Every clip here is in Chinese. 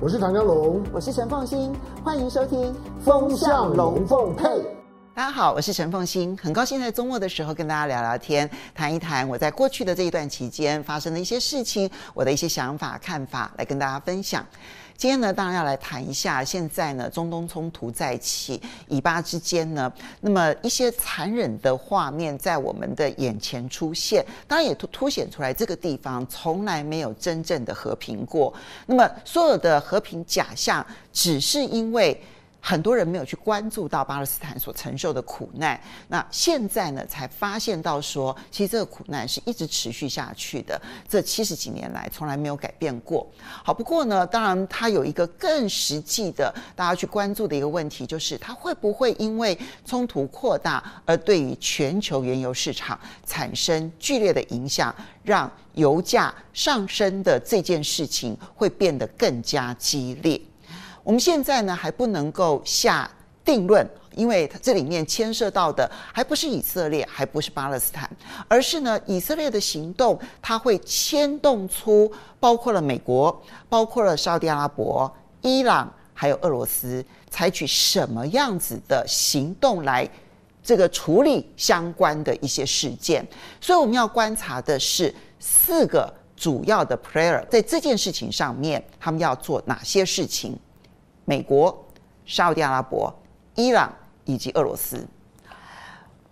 我是唐江龙，我是陈凤欣，欢迎收听《风向龙凤配》。大家好，我是陈凤欣，很高兴在周末的时候跟大家聊聊天，谈一谈我在过去的这一段期间发生的一些事情，我的一些想法、看法，来跟大家分享。今天呢，当然要来谈一下现在呢，中东冲突再起，以巴之间呢，那么一些残忍的画面在我们的眼前出现，当然也凸凸显出来这个地方从来没有真正的和平过。那么所有的和平假象，只是因为。很多人没有去关注到巴勒斯坦所承受的苦难，那现在呢，才发现到说，其实这个苦难是一直持续下去的，这七十几年来从来没有改变过。好，不过呢，当然它有一个更实际的大家去关注的一个问题，就是它会不会因为冲突扩大而对于全球原油市场产生剧烈的影响，让油价上升的这件事情会变得更加激烈。我们现在呢还不能够下定论，因为它这里面牵涉到的还不是以色列，还不是巴勒斯坦，而是呢以色列的行动，它会牵动出包括了美国、包括了沙特阿拉伯、伊朗还有俄罗斯，采取什么样子的行动来这个处理相关的一些事件。所以我们要观察的是四个主要的 player 在这件事情上面，他们要做哪些事情。美国、沙特阿拉伯、伊朗以及俄罗斯，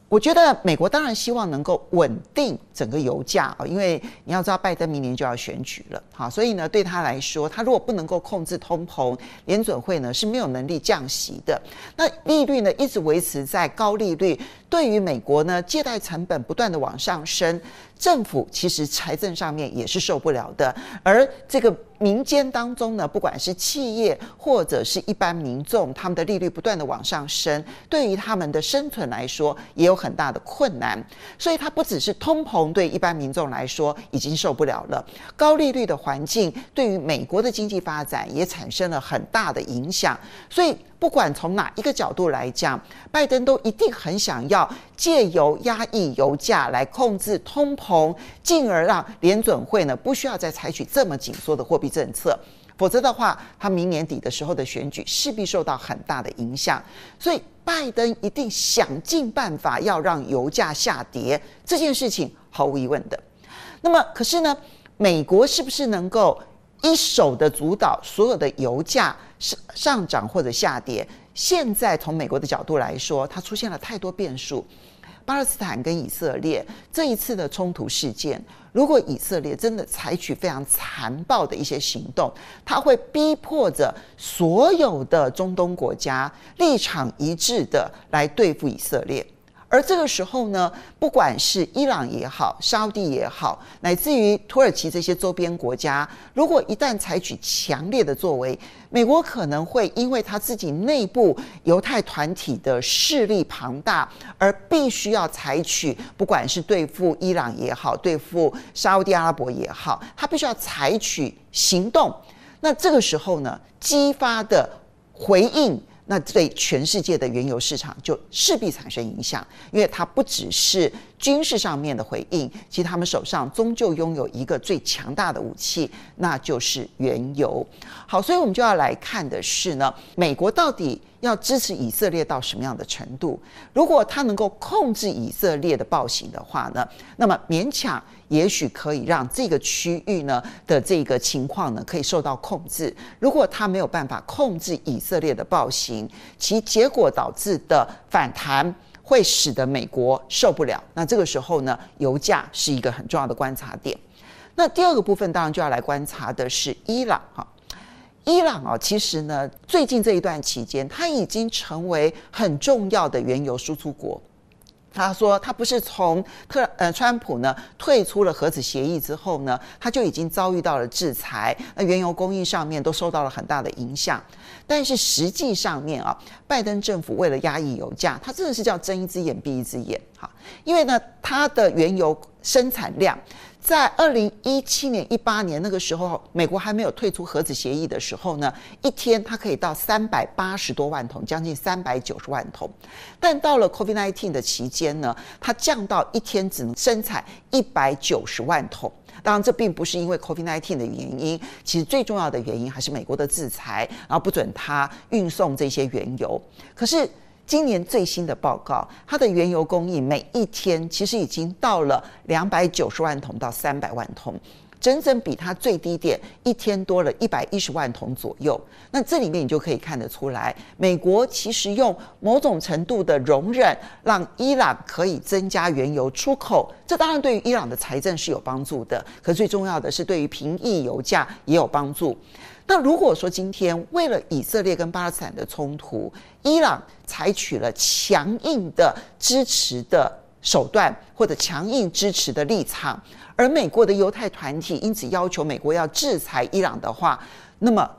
我觉得美国当然希望能够稳定整个油价啊，因为你要知道拜登明年就要选举了，好，所以呢，对他来说，他如果不能够控制通膨，联准会呢是没有能力降息的。那利率呢一直维持在高利率，对于美国呢借贷成本不断的往上升。政府其实财政上面也是受不了的，而这个民间当中呢，不管是企业或者是一般民众，他们的利率不断的往上升，对于他们的生存来说也有很大的困难。所以它不只是通膨对一般民众来说已经受不了了，高利率的环境对于美国的经济发展也产生了很大的影响。所以。不管从哪一个角度来讲，拜登都一定很想要借由压抑油价来控制通膨，进而让联准会呢不需要再采取这么紧缩的货币政策。否则的话，他明年底的时候的选举势必受到很大的影响。所以，拜登一定想尽办法要让油价下跌，这件事情毫无疑问的。那么，可是呢，美国是不是能够一手的主导所有的油价？上上涨或者下跌，现在从美国的角度来说，它出现了太多变数。巴勒斯坦跟以色列这一次的冲突事件，如果以色列真的采取非常残暴的一些行动，它会逼迫着所有的中东国家立场一致的来对付以色列。而这个时候呢，不管是伊朗也好，沙地也好，乃至于土耳其这些周边国家，如果一旦采取强烈的作为，美国可能会因为他自己内部犹太团体的势力庞大，而必须要采取，不管是对付伊朗也好，对付沙地阿拉伯也好，他必须要采取行动。那这个时候呢，激发的回应。那对全世界的原油市场就势必产生影响，因为它不只是军事上面的回应，其实他们手上终究拥有一个最强大的武器，那就是原油。好，所以我们就要来看的是呢，美国到底要支持以色列到什么样的程度？如果他能够控制以色列的暴行的话呢，那么勉强也许可以让这个区域呢的这个情况呢可以受到控制。如果他没有办法控制以色列的暴行，其结果导致的反弹会使得美国受不了。那这个时候呢，油价是一个很重要的观察点。那第二个部分当然就要来观察的是伊朗哈。伊朗啊，其实呢，最近这一段期间，它已经成为很重要的原油输出国。他说，他不是从特呃川普呢退出了核子协议之后呢，他就已经遭遇到了制裁，那原油供应上面都受到了很大的影响。但是实际上面啊，拜登政府为了压抑油价，他真的是叫睁一只眼闭一只眼哈，因为呢，它的原油生产量在二零一七年、一八年那个时候，美国还没有退出核子协议的时候呢，一天它可以到三百八十多万桶，将近三百九十万桶。但到了 COVID-19 的期间呢，它降到一天只能生产一百九十万桶。当然，这并不是因为 COVID-19 的原因，其实最重要的原因还是美国的制裁，然后不准它运送这些原油。可是。今年最新的报告，它的原油供应每一天其实已经到了两百九十万桶到三百万桶，整整比它最低点一天多了一百一十万桶左右。那这里面你就可以看得出来，美国其实用某种程度的容忍，让伊朗可以增加原油出口。这当然对于伊朗的财政是有帮助的，可最重要的是对于平抑油价也有帮助。那如果说今天为了以色列跟巴勒斯坦的冲突，伊朗采取了强硬的支持的手段或者强硬支持的立场，而美国的犹太团体因此要求美国要制裁伊朗的话，那么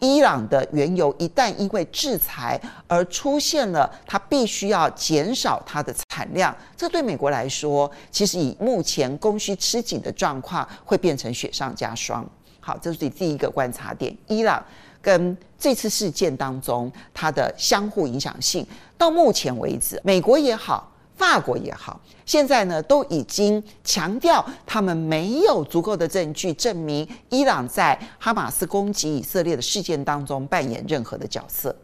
伊朗的原油一旦因为制裁而出现了它必须要减少它的产量，这对美国来说，其实以目前供需吃紧的状况，会变成雪上加霜。好，这是第一个观察点。伊朗跟这次事件当中，它的相互影响性，到目前为止，美国也好，法国也好，现在呢都已经强调，他们没有足够的证据证明伊朗在哈马斯攻击以色列的事件当中扮演任何的角色。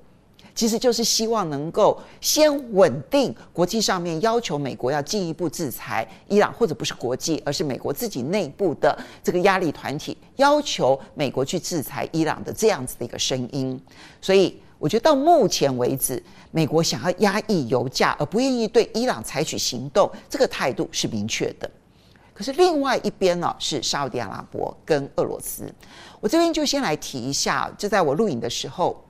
其实就是希望能够先稳定国际上面要求美国要进一步制裁伊朗，或者不是国际，而是美国自己内部的这个压力团体要求美国去制裁伊朗的这样子的一个声音。所以我觉得到目前为止，美国想要压抑油价而不愿意对伊朗采取行动，这个态度是明确的。可是另外一边呢，是沙特阿拉伯跟俄罗斯。我这边就先来提一下，就在我录影的时候。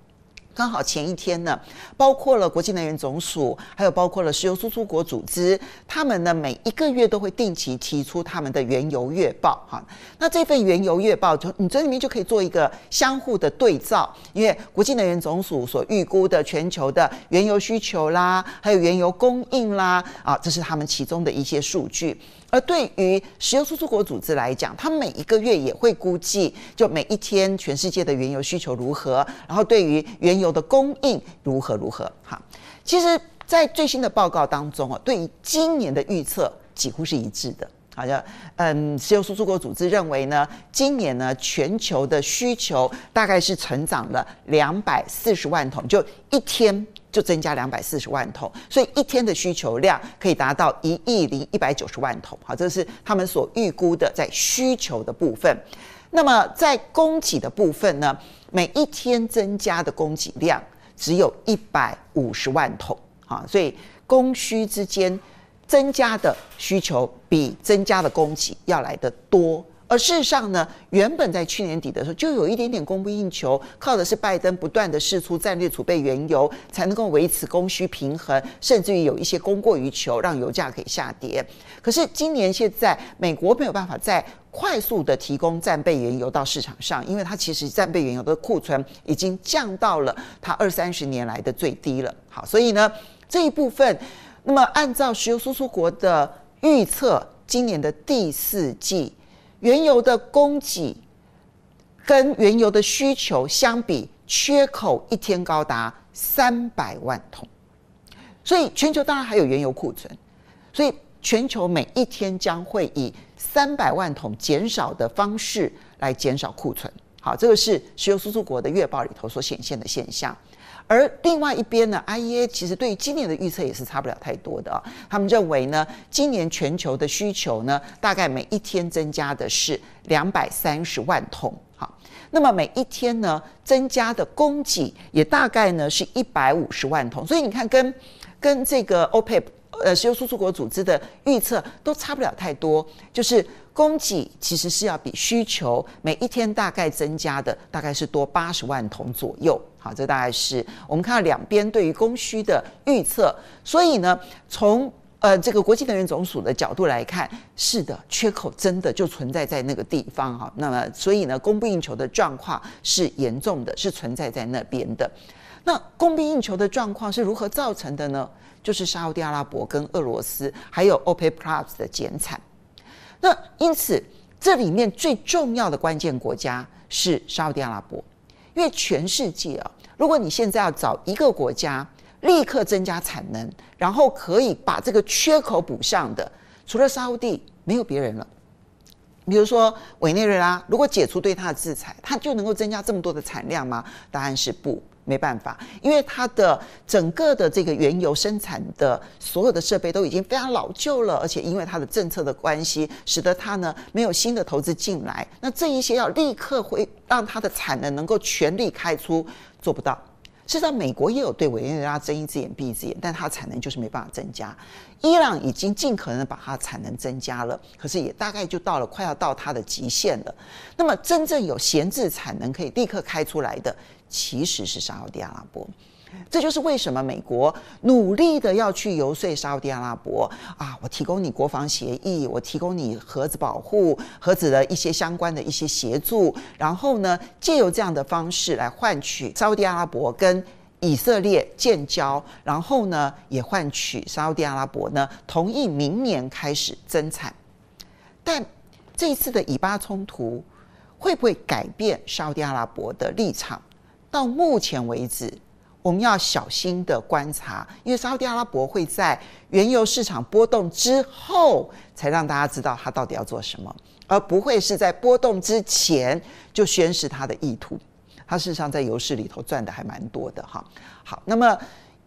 刚好前一天呢，包括了国际能源总署，还有包括了石油输出国组织，他们呢每一个月都会定期提出他们的原油月报哈。那这份原油月报，就你这里面就可以做一个相互的对照，因为国际能源总署所预估的全球的原油需求啦，还有原油供应啦，啊，这是他们其中的一些数据。而对于石油输出国组织来讲，它每一个月也会估计，就每一天全世界的原油需求如何，然后对于原油的供应如何如何。哈，其实，在最新的报告当中啊，对于今年的预测几乎是一致的。好像，嗯，石油输出国组织认为呢，今年呢，全球的需求大概是成长了两百四十万桶，就一天。就增加两百四十万桶，所以一天的需求量可以达到一亿零一百九十万桶。好，这是他们所预估的在需求的部分。那么在供给的部分呢，每一天增加的供给量只有一百五十万桶。啊，所以供需之间增加的需求比增加的供给要来得多。而事实上呢，原本在去年底的时候就有一点点供不应求，靠的是拜登不断的释出战略储备原油，才能够维持供需平衡，甚至于有一些供过于求，让油价可以下跌。可是今年现在美国没有办法再快速的提供战备原油到市场上，因为它其实战备原油的库存已经降到了它二三十年来的最低了。好，所以呢这一部分，那么按照石油输出国的预测，今年的第四季。原油的供给跟原油的需求相比，缺口一天高达三百万桶，所以全球当然还有原油库存，所以全球每一天将会以三百万桶减少的方式来减少库存。好，这个是石油输出国的月报里头所显现的现象。而另外一边呢，IEA 其实对于今年的预测也是差不了太多的啊。他们认为呢，今年全球的需求呢，大概每一天增加的是两百三十万桶。好，那么每一天呢，增加的供给也大概呢是一百五十万桶。所以你看跟，跟这个 OPEP 呃石油输出国组织的预测都差不了太多，就是。供给其实是要比需求每一天大概增加的大概是多八十万桶左右，好，这大概是我们看到两边对于供需的预测。所以呢，从呃这个国际能源总署的角度来看，是的，缺口真的就存在在那个地方哈。那么，所以呢，供不应求的状况是严重的，是存在在那边的。那供不应求的状况是如何造成的呢？就是沙乌地阿拉伯跟俄罗斯还有 OPEC Plus 的减产。那因此，这里面最重要的关键国家是沙乌地阿拉伯，因为全世界啊，如果你现在要找一个国家立刻增加产能，然后可以把这个缺口补上的，除了沙乌地，没有别人了。比如说委内瑞拉，如果解除对它的制裁，它就能够增加这么多的产量吗？答案是不。没办法，因为它的整个的这个原油生产的所有的设备都已经非常老旧了，而且因为它的政策的关系，使得它呢没有新的投资进来。那这一些要立刻会让它的产能能够全力开出，做不到。事实上，美国也有对委内瑞拉睁一只眼闭一只眼，但它产能就是没办法增加。伊朗已经尽可能的把它产能增加了，可是也大概就到了快要到它的极限了。那么真正有闲置产能可以立刻开出来的，其实是沙特阿拉伯。这就是为什么美国努力的要去游说沙乌地阿拉伯啊，我提供你国防协议，我提供你核子保护、核子的一些相关的一些协助，然后呢，借由这样的方式来换取沙乌地阿拉伯跟以色列建交，然后呢，也换取沙乌地阿拉伯呢同意明年开始增产。但这一次的以巴冲突会不会改变沙乌地阿拉伯的立场？到目前为止。我们要小心的观察，因为沙乌地阿拉伯会在原油市场波动之后，才让大家知道他到底要做什么，而不会是在波动之前就宣示他的意图。他事实上在油市里头赚的还蛮多的哈。好，那么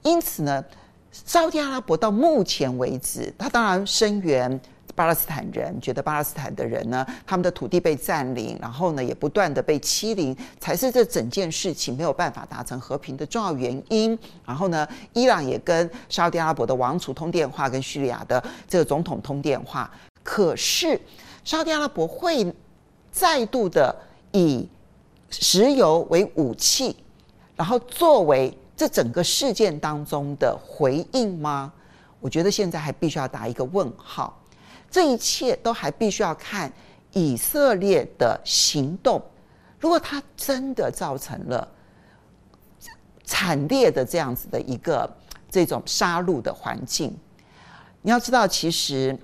因此呢，沙乌地阿拉伯到目前为止，他当然声援。巴勒斯坦人觉得巴勒斯坦的人呢，他们的土地被占领，然后呢也不断的被欺凌，才是这整件事情没有办法达成和平的重要原因。然后呢，伊朗也跟沙特阿拉伯的王储通电话，跟叙利亚的这个总统通电话。可是沙特阿拉伯会再度的以石油为武器，然后作为这整个事件当中的回应吗？我觉得现在还必须要打一个问号。这一切都还必须要看以色列的行动。如果他真的造成了惨烈的这样子的一个这种杀戮的环境，你要知道，其实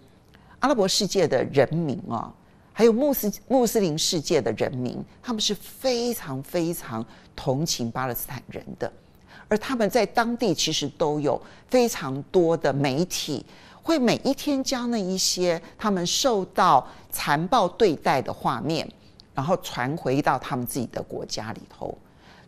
阿拉伯世界的人民啊，还有穆斯穆斯林世界的人民，他们是非常非常同情巴勒斯坦人的，而他们在当地其实都有非常多的媒体。会每一天将那一些他们受到残暴对待的画面，然后传回到他们自己的国家里头。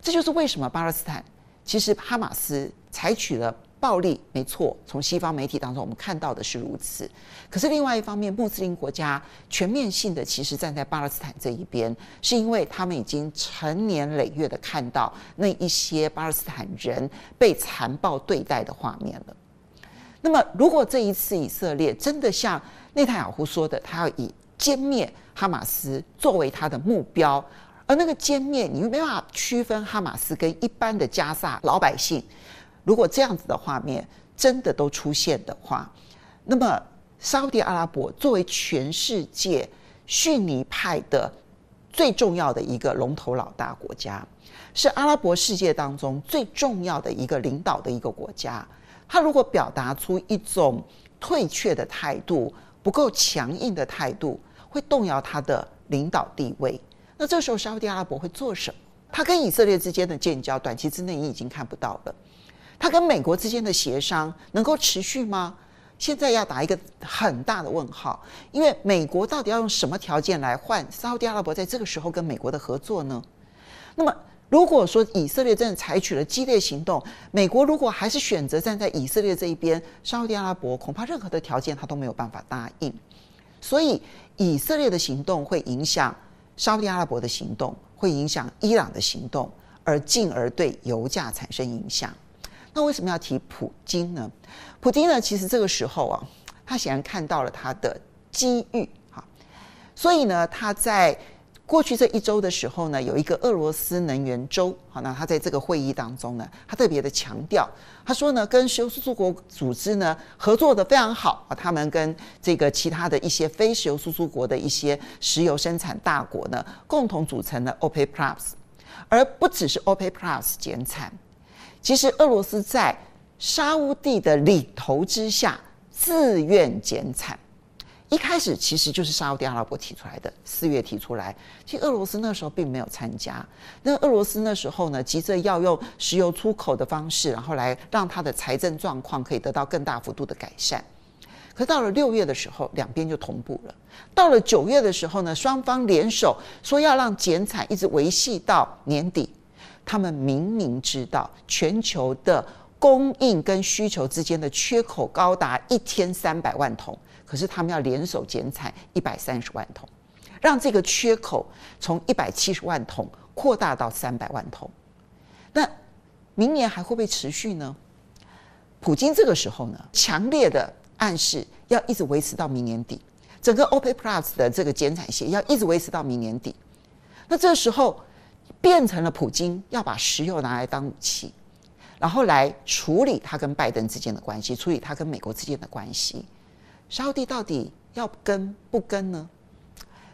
这就是为什么巴勒斯坦其实哈马斯采取了暴力，没错。从西方媒体当中我们看到的是如此。可是另外一方面，穆斯林国家全面性的其实站在巴勒斯坦这一边，是因为他们已经成年累月的看到那一些巴勒斯坦人被残暴对待的画面了。那么，如果这一次以色列真的像内塔尼亚胡说的，他要以歼灭哈马斯作为他的目标，而那个歼灭，你又没办法区分哈马斯跟一般的加萨老百姓。如果这样子的画面真的都出现的话，那么沙乌地阿拉伯作为全世界逊尼派的最重要的一个龙头老大国家，是阿拉伯世界当中最重要的一个领导的一个国家。他如果表达出一种退却的态度，不够强硬的态度，会动摇他的领导地位。那这时候沙乌地阿拉伯会做什么？他跟以色列之间的建交，短期之内你已经看不到了。他跟美国之间的协商能够持续吗？现在要打一个很大的问号，因为美国到底要用什么条件来换沙乌地阿拉伯在这个时候跟美国的合作呢？那么。如果说以色列真的采取了激烈行动，美国如果还是选择站在以色列这一边，沙乌地阿拉伯恐怕任何的条件他都没有办法答应。所以以色列的行动会影响沙乌地阿拉伯的行动，会影响伊朗的行动，而进而对油价产生影响。那为什么要提普京呢？普京呢，其实这个时候啊，他显然看到了他的机遇哈，所以呢，他在。过去这一周的时候呢，有一个俄罗斯能源周，好，那他在这个会议当中呢，他特别的强调，他说呢，跟石油输出国组织呢合作的非常好啊，他们跟这个其他的一些非石油输出国的一些石油生产大国呢，共同组成了 OPEC Plus，而不只是 OPEC Plus 减产，其实俄罗斯在沙乌地的领头之下自愿减产。一开始其实就是沙乌地阿拉伯提出来的，四月提出来。其实俄罗斯那时候并没有参加。那俄罗斯那时候呢，急着要用石油出口的方式，然后来让他的财政状况可以得到更大幅度的改善。可到了六月的时候，两边就同步了。到了九月的时候呢，双方联手说要让减产一直维系到年底。他们明明知道全球的供应跟需求之间的缺口高达一天三百万桶。可是他们要联手减产一百三十万桶，让这个缺口从一百七十万桶扩大到三百万桶。那明年还会不会持续呢？普京这个时候呢，强烈的暗示要一直维持到明年底，整个 OPEC Plus 的这个减产协议要一直维持到明年底。那这时候变成了普京要把石油拿来当武器，然后来处理他跟拜登之间的关系，处理他跟美国之间的关系。沙乌地到底要跟不跟呢？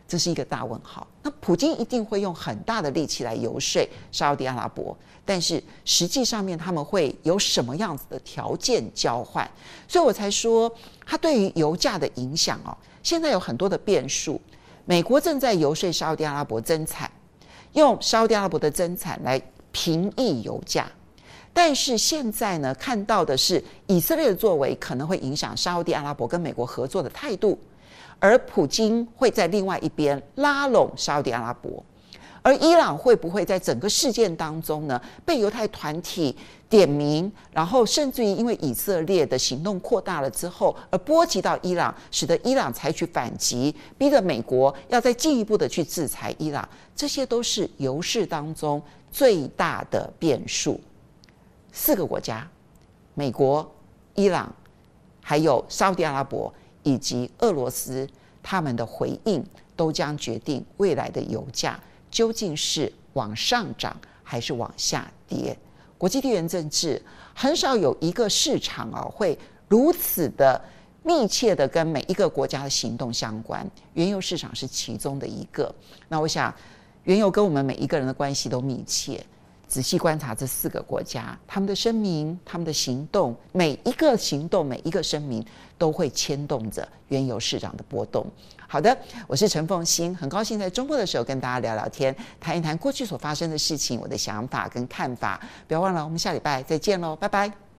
这是一个大问号。那普京一定会用很大的力气来游说沙乌地阿拉伯，但是实际上面他们会有什么样子的条件交换？所以我才说，他对于油价的影响哦，现在有很多的变数。美国正在游说沙乌地阿拉伯增产，用沙乌地阿拉伯的增产来平抑油价。但是现在呢，看到的是以色列的作为可能会影响沙乌地阿拉伯跟美国合作的态度，而普京会在另外一边拉拢沙乌地阿拉伯，而伊朗会不会在整个事件当中呢，被犹太团体点名，然后甚至于因为以色列的行动扩大了之后，而波及到伊朗，使得伊朗采取反击，逼着美国要再进一步的去制裁伊朗，这些都是油市当中最大的变数。四个国家，美国、伊朗，还有沙乌地阿拉伯以及俄罗斯，他们的回应都将决定未来的油价究竟是往上涨还是往下跌。国际地缘政治很少有一个市场啊会如此的密切的跟每一个国家的行动相关，原油市场是其中的一个。那我想，原油跟我们每一个人的关系都密切。仔细观察这四个国家，他们的声明、他们的行动，每一个行动、每一个声明，都会牵动着原油市场的波动。好的，我是陈凤欣，很高兴在周末的时候跟大家聊聊天，谈一谈过去所发生的事情，我的想法跟看法。不要忘了，我们下礼拜再见喽，拜拜。